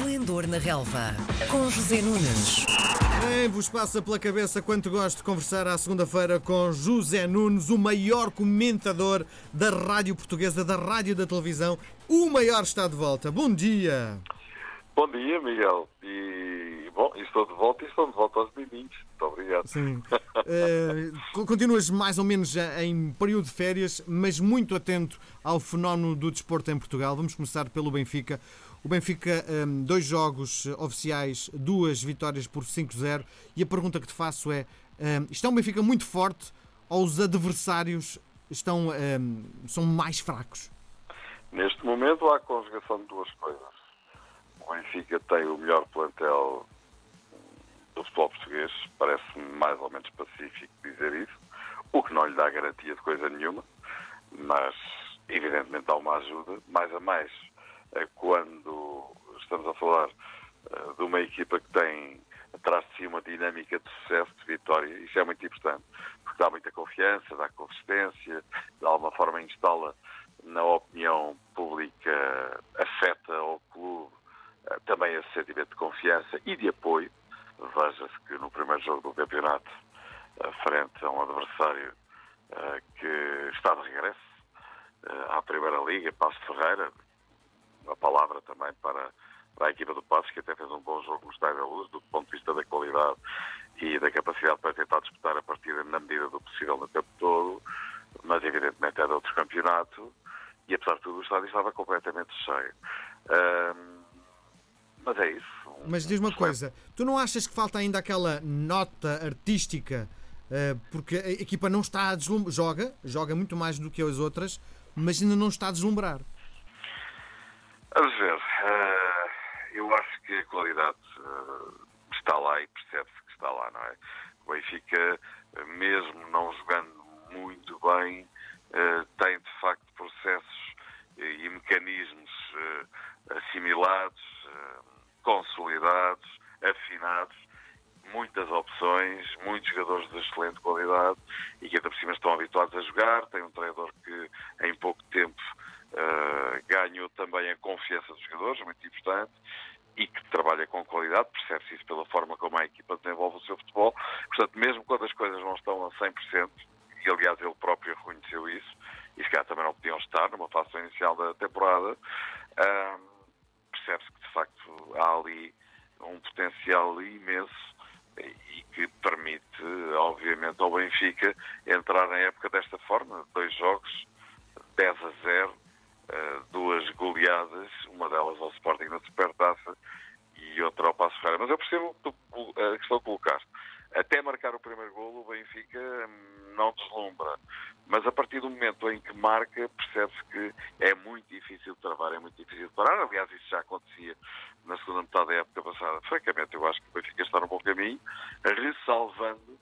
Esplendor na Relva, com José Nunes. Bem, vos passa pela cabeça quanto gosto de conversar à segunda-feira com José Nunes, o maior comentador da rádio portuguesa, da rádio da televisão. O maior está de volta. Bom dia. Bom dia, Miguel. E, bom, estou de volta e estou de volta aos miminhos. Muito obrigado. Sim. Uh, continuas mais ou menos em período de férias, mas muito atento ao fenómeno do desporto em Portugal. Vamos começar pelo Benfica. O Benfica, um, dois jogos oficiais, duas vitórias por 5-0. E a pergunta que te faço é: um, isto é um Benfica muito forte ou os adversários estão, um, são mais fracos? Neste momento há a conjugação de duas coisas. O Benfica tem o melhor plantel do futebol português, parece-me mais ou menos pacífico dizer isso, o que não lhe dá garantia de coisa nenhuma, mas evidentemente dá uma ajuda, mais a mais eh, quando estamos a falar eh, de uma equipa que tem atrás de si uma dinâmica de sucesso, de vitória. Isso é muito importante, porque dá muita confiança, dá consistência, de alguma forma instala na opinião pública, afeta ao clube eh, também esse sentimento de confiança e de apoio. Veja-se que no primeiro jogo do campeonato, frente a um adversário que está de regresso à Primeira Liga, Passo Ferreira, uma palavra também para, para a equipa do Passos, que até fez um bom jogo no Estádio da Luz, do ponto de vista da qualidade e da capacidade para tentar disputar a partida na medida do possível no tempo todo, mas evidentemente é de outro campeonato e apesar de tudo o estádio estava completamente cheio. Um, mas é isso. Mas diz uma coisa, tu não achas que falta ainda aquela nota artística? Uh, porque a equipa não está a deslumbrar, joga, joga muito mais do que as outras, mas ainda não está a deslumbrar. Vamos ver. Uh, eu acho que a qualidade uh, está lá e percebe-se que está lá, não é? O Benfica, mesmo não jogando muito bem, uh, tem de facto processos e mecanismos assimilados, consolidados, afinados, muitas opções, muitos jogadores de excelente qualidade e que ainda por cima estão habituados a jogar. Tem um treinador que em pouco tempo confiança dos jogadores, muito importante, e que trabalha com qualidade, percebe-se isso pela forma como a equipa desenvolve o seu futebol. Portanto, mesmo quando as coisas não estão a 100%, e aliás ele próprio reconheceu isso, e se calhar também não podiam estar numa fase inicial da temporada, uh, percebe-se que de facto há ali um potencial imenso e que permite, obviamente, ao Benfica entrar na época desta forma, dois jogos, 10 a 0, eh, duas goleadas, uma delas ao Sporting na Supertaça e outra ao Passo Ferreira. Mas eu percebo a questão que colocaste. Até marcar o primeiro golo, o Benfica hum, não deslumbra. Mas a partir do momento em que marca, percebe-se que é muito difícil de travar, é muito difícil de parar. Aliás, isso já acontecia na segunda metade da época passada. Francamente, eu acho que o Benfica está no bom caminho, ressalvando,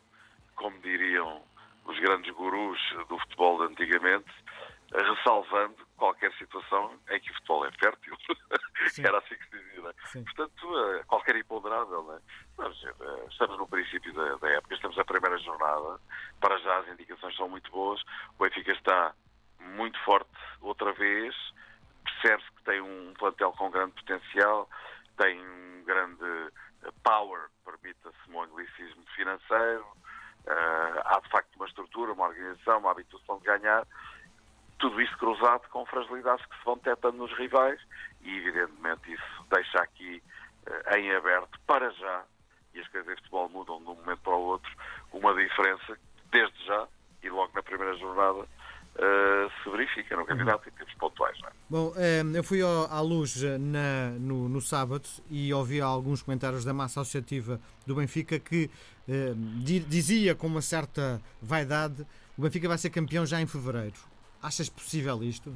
como diriam os grandes gurus do futebol de antigamente, ressalvando situação em que o futebol é fértil. Era assim que se dizia. É? Portanto, eh, qualquer imponderável. É? Eh, estamos no princípio da, da, época, estamos na primeira jornada. Para já as indicações são muito boas. O Benfica está muito forte outra vez. Percebe-se que tem um plantel com grande potencial, tem um grande eh, power, permita-se um anglicismo financeiro. Uh, há de facto uma estrutura, uma organização, uma habituação de ganhar tudo isso cruzado com fragilidades que se vão detectando nos rivais e, evidentemente, isso deixa aqui uh, em aberto, para já, e as coisas de futebol mudam de um momento para o outro, uma diferença desde já e logo na primeira jornada uh, se verifica no campeonato em termos pontuais. É? Bom, eh, eu fui à luz na, no, no, sábado e ouvi alguns comentários da massa associativa do Benfica que dizia com uma certa vaidade o Benfica vai ser campeão já em fevereiro. Achas possível isto?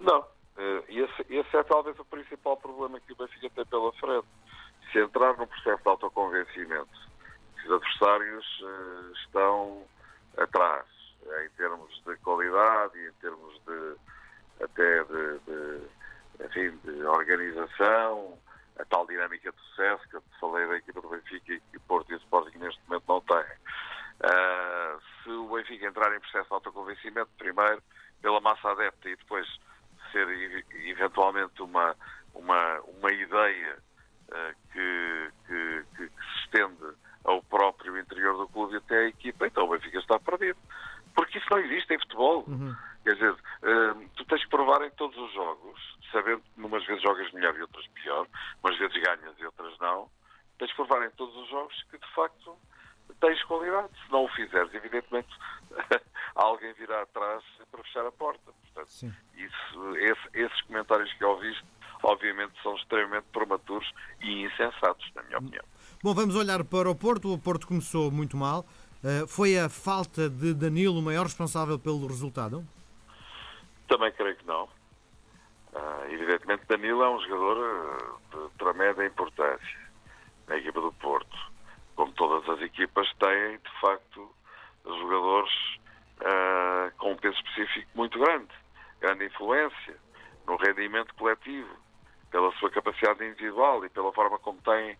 Não. Eh, esse, esse, é talvez o principal problema que o Benfica tem pela frente. Se entrar num processo de autoconvencimento, os adversários uh, estão atrás, em termos de qualidade em termos de até de, de, enfim, de organização, a tal dinâmica de sucesso que eu te falei da equipa do Benfica e que Porto e Sporting neste momento não têm. Ah, se o Benfica entrar em processo de autoconvencimento, primeiro pela massa adepta e depois ser eventualmente uma, uma, uma ideia uh, que, que, que, se estende ao próprio interior do clube e até à equipa, então o Benfica está perdido. Porque isso não existe em futebol. Uhum. Quer dizer, ah, tu tens que provar em todos os jogos, sabendo que umas vezes jogas melhor e outras pior, umas vezes ganhas e outras não, tens que provar em todos os jogos que de facto tens qualidade. Se não o fizeres, evidentemente alguém virá atrás para fechar a porta. Portanto, isso, esse, esses comentários que ouviste, obviamente, são extremamente prematuros e insensatos, na minha opinião. Bom, vamos olhar para o Porto. O Porto começou muito mal. Uh, foi a falta de Danilo o maior responsável pelo resultado? Também creio que não. Uh, evidentemente, Danilo é um jogador ah, de tremenda importância na equipa do Porto. Como todas as equipas têm, de facto, jogadores uh, com um peso específico muito grande, grande influência no rendimento coletivo, pela sua capacidade individual e pela forma como tem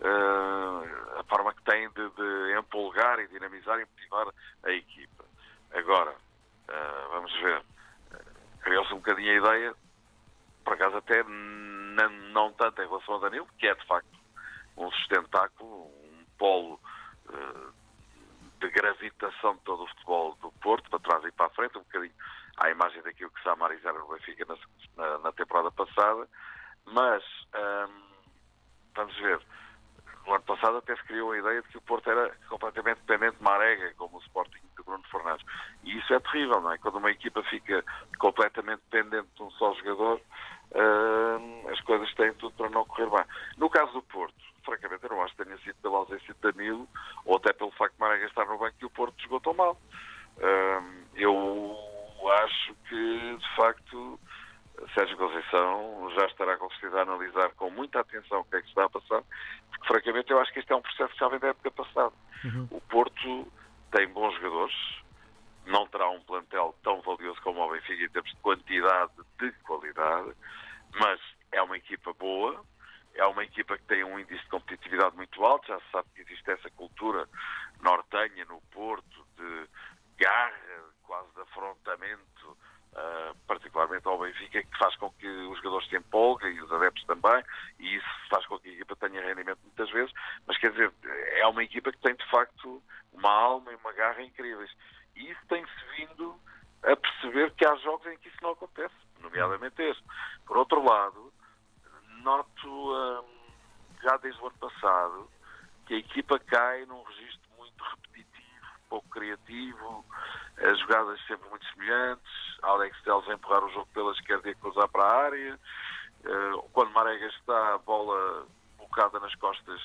uh, a forma que tem de, de, empolgar e dinamizar e motivar a equipa. Agora, uh, vamos ver, criou-se um bocadinho a ideia, por acaso até não, não tanto em relação a Danilo, que é de facto um sustentáculo, polo uh, de gravitação de todo o futebol do Porto, para trás e para a frente, um bocadinho à imagem daquilo que Samaris era no Benfica na, na, na, temporada passada, mas um, vamos ver, no ano passado até se criou a ideia de que o Porto era completamente dependente de Marega, como o Sporting de Bruno Fernandes. E isso é terrível, não é? Quando uma equipa fica completamente dependente de um só jogador, uh, as coisas têm tudo para não correr bem. No caso do Porto, francamente, eu não acho que tenha sido pela ausência de Danilo ou até pelo facto de Marega estar no banco que o Porto jogou tão mal. Eu acho que, de facto, Sérgio Conceição já estará com certeza a analisar com muita atenção o que é que está a passar, porque, francamente, eu acho que este é um processo que já vem da época passada. Uhum. O Porto tem bons jogadores, não terá um plantel tão valioso como o Benfica em termos de quantidade de qualidade, mas é uma equipa boa, é uma equipa que tem um índice de competitividade muito alto, já se sabe que existe essa cultura nortenha no Porto de garra, quase de afrontamento, uh, particularmente ao Benfica, que faz com que os jogadores se empolguem e os adeptos também, e isso faz com que a equipa tenha rendimento muitas vezes, mas quer dizer, é uma equipa que tem de facto uma alma e uma garra incríveis. E isso tem-se vindo a perceber que há jogos em que isso não acontece, nomeadamente este. Por outro lado, noto hum, já desde o ano passado que a equipa cai num registro muito repetitivo, pouco criativo, as jogadas sempre muito semelhantes, Alex Teles a empurrar o jogo pela esquerda e a cruzar para a área, uh, quando Marega está a bola colocada nas costas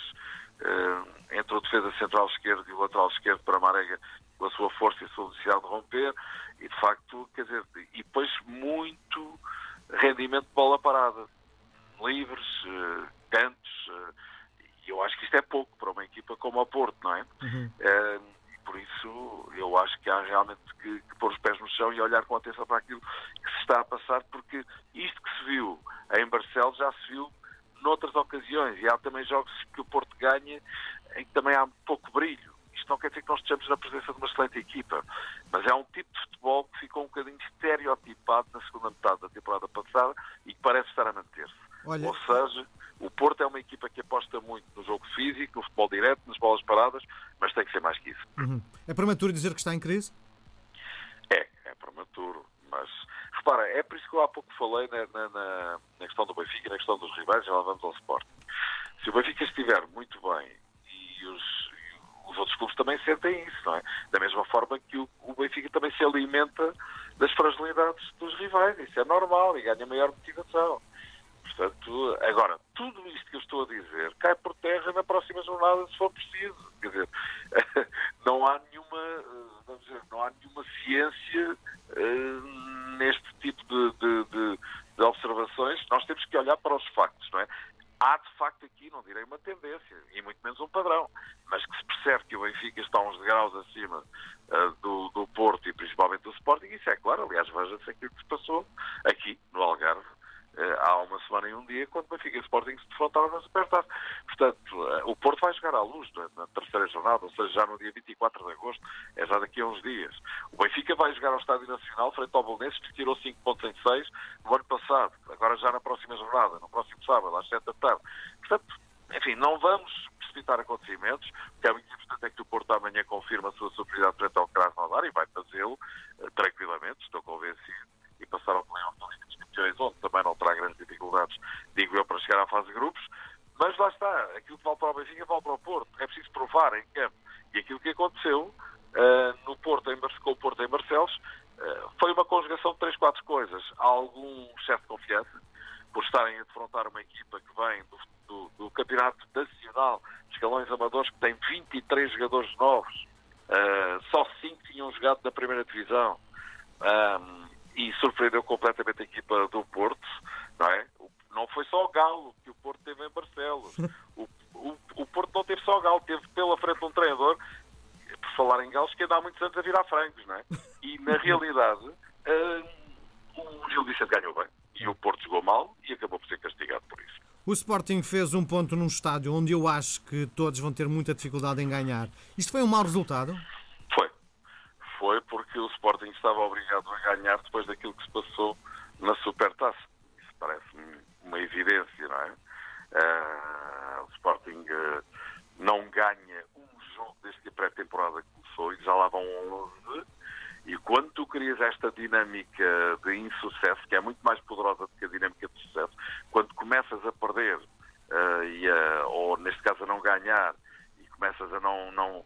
uh, entre o defesa central esquerdo e o lateral esquerdo para Marega com a sua força e a sua velocidade de romper e de facto, quer dizer, e depois muito rendimento de bola parada livres, uh, cantos, uh, e eu acho que isto é pouco para uma equipa como a Porto, não é? Uhum. Uh, e por isso eu acho que há realmente que, que, pôr os pés no chão e olhar com atenção para aquilo que se está a passar, porque isto que se viu em Barcelos já se viu noutras ocasiões, e há também jogos que o Porto ganha em que também há pouco brilho. Isto não quer dizer que nós estejamos na presença de uma excelente equipa, mas é um tipo de futebol que ficou um bocadinho estereotipado na segunda metade da temporada passada e que parece estar a manter-se. Olha... Ou seja, o Porto é uma equipa que aposta muito no jogo físico, no futebol direto, nas bolas paradas, mas tem que ser mais que isso. Uhum. É prematuro dizer que está em crise? É, é prematuro. Mas repara, é por isso que eu há pouco falei na, na, na, na questão do Benfica e na questão dos rivais, já lá vamos ao Sport. Se o Benfica estiver muito bem e os, os outros clubes também sentem isso, não é? Da mesma forma que o, o Benfica também se alimenta das fragilidades dos rivais, isso é normal e ganha maior motivação. Portanto, agora, tudo isto que eu estou a dizer cai por terra na próxima jornada, se for preciso. Defrontaram na Supertaça. Portanto, eh, o Porto vai jogar à luz na terceira jornada, ou seja, já no dia 24 de agosto, é já daqui a uns dias. O Benfica vai jogar ao Estádio Nacional, frente ao Bolonenses, que tirou 5 pontos em 6 no ano passado, agora já na próxima jornada, no próximo sábado, às 7 da tarde. Portanto, enfim, não vamos precipitar acontecimentos, porque é muito importante é que o Porto amanhã confirme a sua superioridade frente ao Krasnodar e vai fazê-lo uh, tranquilamente, estou convencido, e passar ao play-off da Liga dos campeões, onde também não terá grandes dificuldades, digo eu, para chegar à fase de grupos. Mas lá está, aquilo que vale para o Benfica vale para o Porto. É preciso provar em campo. E aquilo que aconteceu uh, no Porto, em, com o Porto em Barcelos, uh, foi uma conjugação de três, quatro coisas. Há algum excesso de confiança, por estarem a defrontar uma equipa que vem do, do, do Campeonato Nacional, escalões amadores, que tem 23 jogadores novos, uh, só 5 tinham jogado na primeira divisão, um, e surpreendeu completamente a equipa do Porto, não é? Não foi só o Galo que o Porto teve em Barcelos. O, o, o Porto não teve só o Galo, teve pela frente um treinador, por falar em Galos, que anda há muitos anos a virar frangos, não é? E na realidade, uh, o Gil Vicente ganhou bem e o Porto jogou mal e acabou por ser castigado por isso. O Sporting fez um ponto num estádio onde eu acho que todos vão ter muita dificuldade em ganhar. Isto foi um mau resultado? Foi. Foi porque o Sporting estava obrigado a ganhar depois daquilo que se passou na Supertaça. Isso parece-me uma evidência, não é? Uh, o Sporting uh, não ganha um jogo desde que a pré-temporada começou e já lá vão 11 e quando tu crias esta dinâmica de insucesso, que é muito mais poderosa do que a dinâmica de sucesso, quando começas a perder, uh, e a, ou neste caso a não ganhar, e começas a não, não,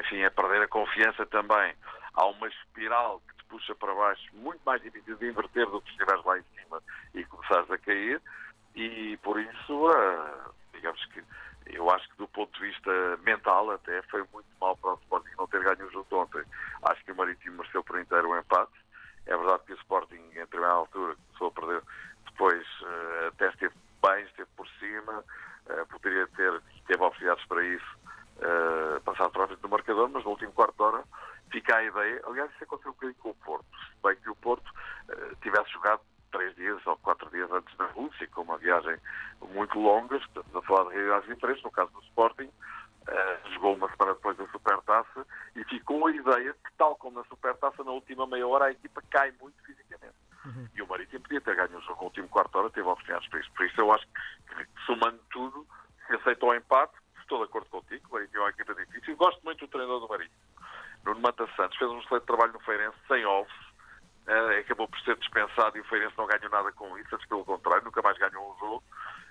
enfim, a perder a confiança também, há uma espiral que te puxa para baixo, muito mais difícil de inverter do que estiveres lá em cima e começares a cair, e por isso, uh, digamos que eu acho que do ponto de vista mental até foi muito mal para o Sporting não ter ganho o jogo de ontem. Acho que o Marítimo mereceu por inteiro o empate. É verdade que o Sporting, em primeira altura, começou a perder, depois uh, até esteve bem, esteve por cima, uh, poderia ter, teve oportunidades para isso, uh, passar para do marcador, mas no último quarto de hora fica a ideia, aliás, isso aconteceu um bocadinho com o Porto, se bem que o Porto tivesse jogado três dias ou quatro dias antes da Rússia, com uma viagem muito longa, estamos a falar de realidades diferentes, no caso do Sporting, uh, jogou uma semana depois da Supertaça e ficou a ideia que, tal como na Supertaça, na última meia hora a equipa cai muito fisicamente. Uhum. E o Marítimo podia ter ganho o jogo no último quarto hora, teve oportunidades para isso. Por isso eu acho que, somando tudo, se aceitou o empate, estou de acordo contigo, o Marítimo é uma equipa difícil. Gosto muito do treinador do Marítimo. Nuno Mata Santos fez um excelente trabalho no Feirense, sem ovos, acabou por ser dispensado e o Feirense não ganhou nada com isso, antes pelo contrário, nunca mais ganhou um jogo.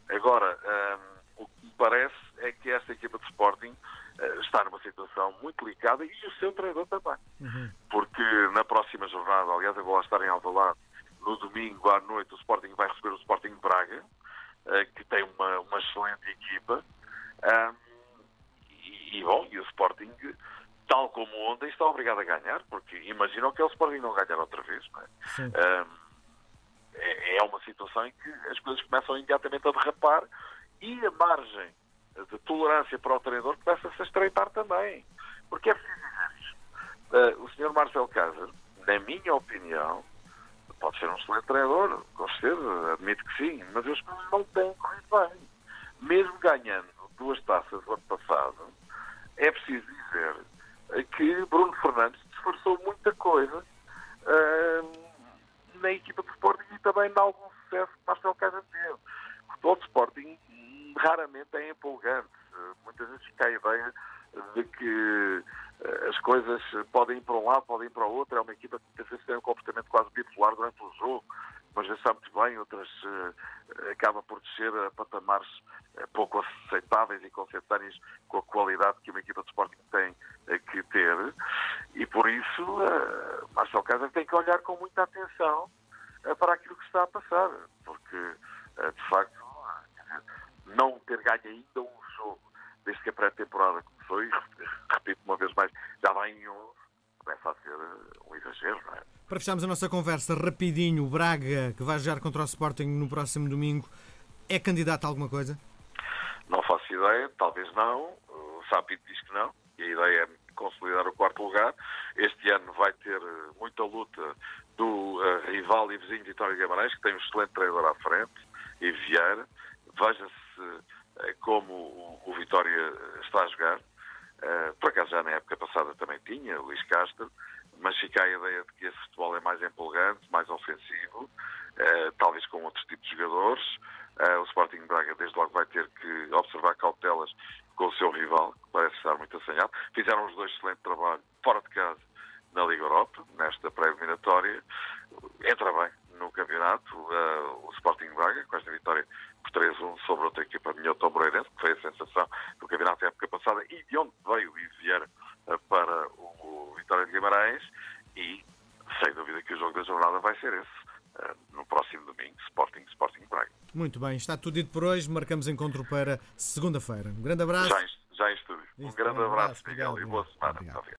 Agora, um, ehm, o que me parece é que esta equipa de Sporting uh, está numa situação muito delicada e o seu treinador também. Uhum. Porque na próxima jornada, aliás, eu vou lá estar em Alvalade, no domingo à noite o Sporting vai receber o Sporting Braga, uh, que tem uma, uma excelente equipa. Um, ehm, e, e, bom, e o Sporting tal como ontem, está obrigado a ganhar, porque imaginam que o Sporting não ganhar outra vez. É? Um, é, é uma situação em que as coisas começam imediatamente a derrapar e a margem de tolerância para o treinador começa-se a estreitar também. Porque é preciso dizer isto. Uh, o Sr. Marcelo Casas, na minha opinião, pode ser um excelente treinador, com certeza, admito que sim, mas as coisas não têm corrido bem. Mesmo ganhando duas taças no ano passado, é preciso dizer que Bruno Fernandes disfarçou muita coisa uh, na equipa de Sporting e também em algum sucesso que Marcelo Casa teve. O futebol Sporting raramente é empolgante. Uh, muitas vezes fica a ideia de que uh, as coisas podem ir para um lado, podem ir para o outro. É uma equipa que às vezes tem um comportamento quase bipolar durante o jogo, mas já sabe muito bem, outras uh, acaba por descer a patamares pouco aceitáveis e conceptâneos com a qualidade que uma equipa de Sporting tem que ter. E por isso, uh, Marcelo Casa tem que olhar com muita atenção uh, para aquilo que está a passar, porque, uh, de facto, não ter ganho ainda um jogo desde que a pré-temporada começou, e repito uma vez mais, já vai em 11, começa a ser um exagero, não é? Para fecharmos a nossa conversa rapidinho, o Braga, que vai jogar contra o Sporting no próximo domingo, é candidato a alguma coisa? Não faço ideia, talvez não. O Sapito diz que não e a ideia é consolidar o quarto lugar. Este ano vai ter eh, muita luta do uh, rival e vizinho Vitória Guimarães, que tem um excelente treinador à frente, e Vieira. Veja-se uh, como o, o, Vitória está a jogar. Uh, por acaso já na época passada também tinha, Luís Castro, mas fica a ideia de que esse futebol é mais empolgante, mais ofensivo, talvez com outros tipos de jogadores. o Sporting Braga desde logo vai ter que observar cautelas com o seu rival, que parece estar muito assanhado. Fizeram os dois excelente trabalho fora de casa na Liga Europa, nesta pré-eliminatória. Entra bem no campeonato, uh, o Sporting Braga, com esta vitória por 3-1 sobre outra equipa minha, o Tom Moreirense, que foi a sensação do campeonato da época passada e de onde veio o Vieira uh, para o Vitória de Guimarães e sem dúvida que o jogo da jornada vai ser esse. Uh, no próximo domingo, Sporting, Sporting Braga. Muito bem, está tudo dito por hoje. Marcamos encontro para segunda-feira. Um grande abraço. Já em, já em estúdio. Um grande abraço, Miguel, e boa semana. Obrigado.